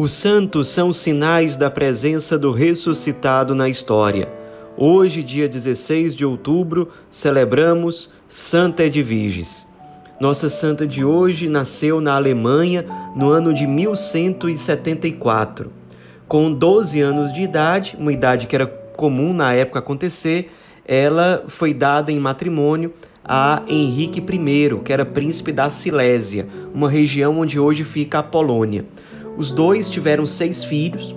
Os santos são sinais da presença do ressuscitado na história. Hoje, dia 16 de outubro, celebramos Santa Edviges. Nossa santa de hoje nasceu na Alemanha no ano de 1174. Com 12 anos de idade, uma idade que era comum na época acontecer, ela foi dada em matrimônio a Henrique I, que era príncipe da Silésia, uma região onde hoje fica a Polônia. Os dois tiveram seis filhos.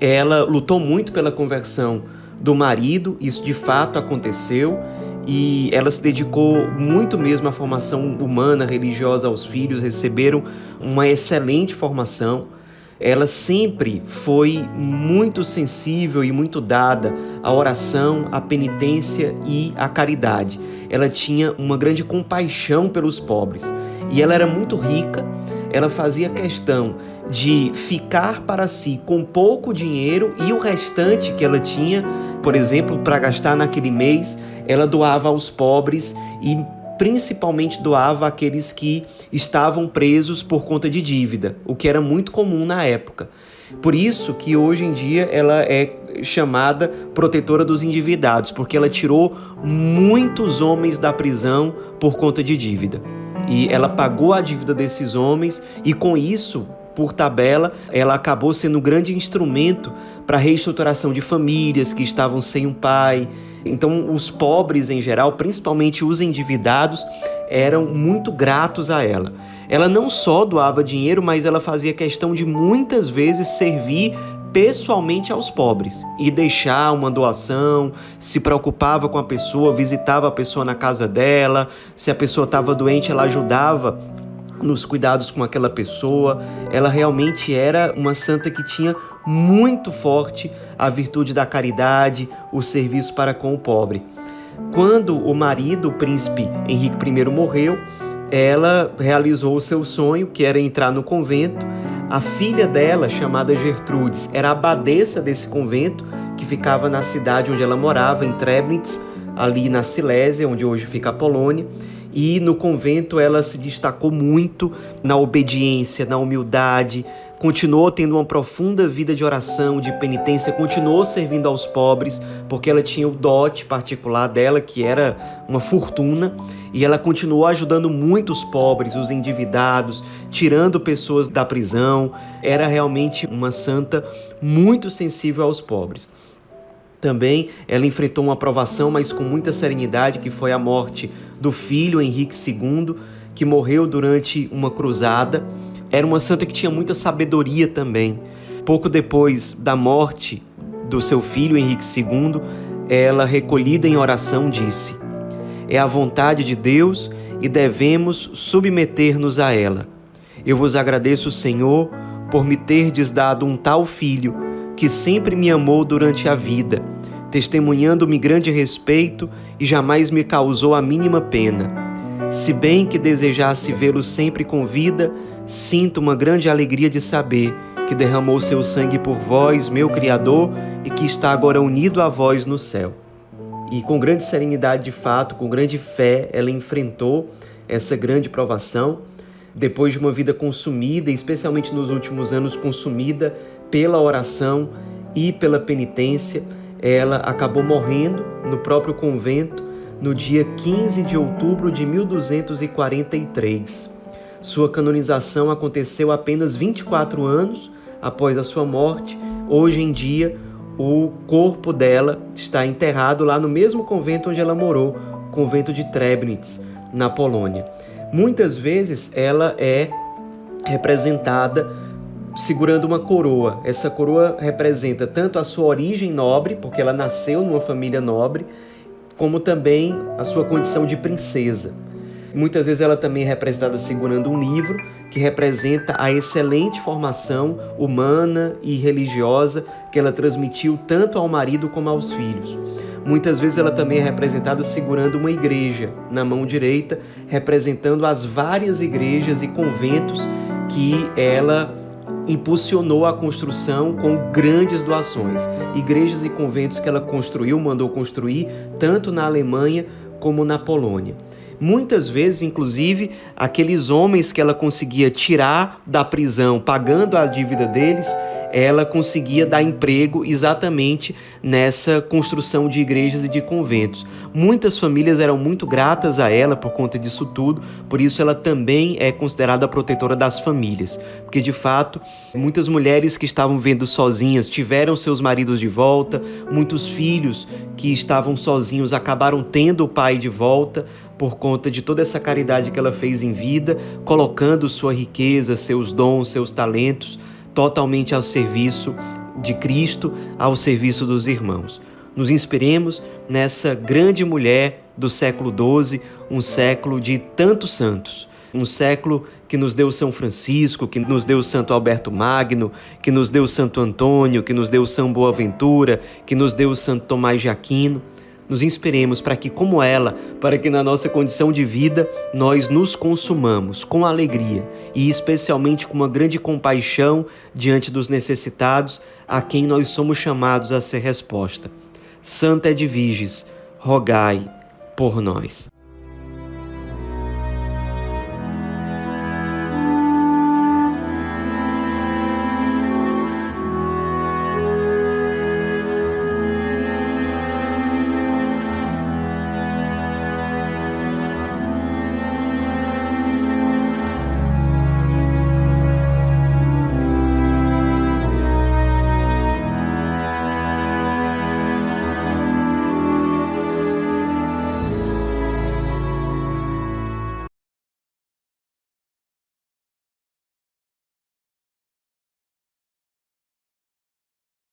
Ela lutou muito pela conversão do marido, isso de fato aconteceu, e ela se dedicou muito mesmo à formação humana, religiosa aos filhos, receberam uma excelente formação. Ela sempre foi muito sensível e muito dada à oração, à penitência e à caridade. Ela tinha uma grande compaixão pelos pobres e ela era muito rica. Ela fazia questão de ficar para si com pouco dinheiro e o restante que ela tinha, por exemplo, para gastar naquele mês, ela doava aos pobres e principalmente doava àqueles que estavam presos por conta de dívida, o que era muito comum na época. Por isso que hoje em dia ela é chamada protetora dos endividados, porque ela tirou muitos homens da prisão por conta de dívida. E ela pagou a dívida desses homens e com isso por tabela, ela acabou sendo um grande instrumento para a reestruturação de famílias que estavam sem um pai. Então, os pobres em geral, principalmente os endividados, eram muito gratos a ela. Ela não só doava dinheiro, mas ela fazia questão de muitas vezes servir pessoalmente aos pobres e deixar uma doação, se preocupava com a pessoa, visitava a pessoa na casa dela, se a pessoa estava doente, ela ajudava nos cuidados com aquela pessoa. Ela realmente era uma santa que tinha muito forte a virtude da caridade, o serviço para com o pobre. Quando o marido, o príncipe Henrique I, morreu, ela realizou o seu sonho, que era entrar no convento. A filha dela, chamada Gertrudes, era abadesa desse convento, que ficava na cidade onde ela morava, em Trebnitz, ali na Silésia, onde hoje fica a Polônia. E no convento ela se destacou muito na obediência, na humildade, continuou tendo uma profunda vida de oração, de penitência, continuou servindo aos pobres, porque ela tinha o dote particular dela, que era uma fortuna, e ela continuou ajudando muito os pobres, os endividados, tirando pessoas da prisão. Era realmente uma santa muito sensível aos pobres. Também ela enfrentou uma provação, mas com muita serenidade, que foi a morte do filho Henrique II, que morreu durante uma cruzada. Era uma santa que tinha muita sabedoria também. Pouco depois da morte do seu filho Henrique II, ela, recolhida em oração, disse: É a vontade de Deus e devemos submeter-nos a ela. Eu vos agradeço, Senhor, por me terdes dado um tal filho que sempre me amou durante a vida, testemunhando-me grande respeito e jamais me causou a mínima pena. Se bem que desejasse vê-lo sempre com vida, sinto uma grande alegria de saber que derramou seu sangue por vós, meu Criador, e que está agora unido a vós no céu. E com grande serenidade de fato, com grande fé, ela enfrentou essa grande provação, depois de uma vida consumida, especialmente nos últimos anos consumida pela oração e pela penitência, ela acabou morrendo no próprio convento no dia 15 de outubro de 1243. Sua canonização aconteceu apenas 24 anos após a sua morte. Hoje em dia, o corpo dela está enterrado lá no mesmo convento onde ela morou, o convento de Trebnitz, na Polônia. Muitas vezes ela é representada segurando uma coroa. Essa coroa representa tanto a sua origem nobre, porque ela nasceu numa família nobre, como também a sua condição de princesa. Muitas vezes ela também é representada segurando um livro que representa a excelente formação humana e religiosa que ela transmitiu tanto ao marido como aos filhos. Muitas vezes ela também é representada segurando uma igreja na mão direita, representando as várias igrejas e conventos que ela impulsionou a construção com grandes doações. Igrejas e conventos que ela construiu, mandou construir, tanto na Alemanha como na Polônia. Muitas vezes, inclusive, aqueles homens que ela conseguia tirar da prisão, pagando a dívida deles, ela conseguia dar emprego exatamente nessa construção de igrejas e de conventos. Muitas famílias eram muito gratas a ela por conta disso tudo, por isso ela também é considerada a protetora das famílias, porque de fato, muitas mulheres que estavam vendo sozinhas tiveram seus maridos de volta, muitos filhos que estavam sozinhos acabaram tendo o pai de volta, por conta de toda essa caridade que ela fez em vida, colocando sua riqueza, seus dons, seus talentos totalmente ao serviço de Cristo, ao serviço dos irmãos. Nos inspiremos nessa grande mulher do século XII, um século de tantos santos, um século que nos deu São Francisco, que nos deu Santo Alberto Magno, que nos deu Santo Antônio, que nos deu São Boaventura, que nos deu Santo Tomás de Aquino nos inspiremos para que, como ela, para que na nossa condição de vida nós nos consumamos com alegria e especialmente com uma grande compaixão diante dos necessitados a quem nós somos chamados a ser resposta. Santa Edviges, rogai por nós.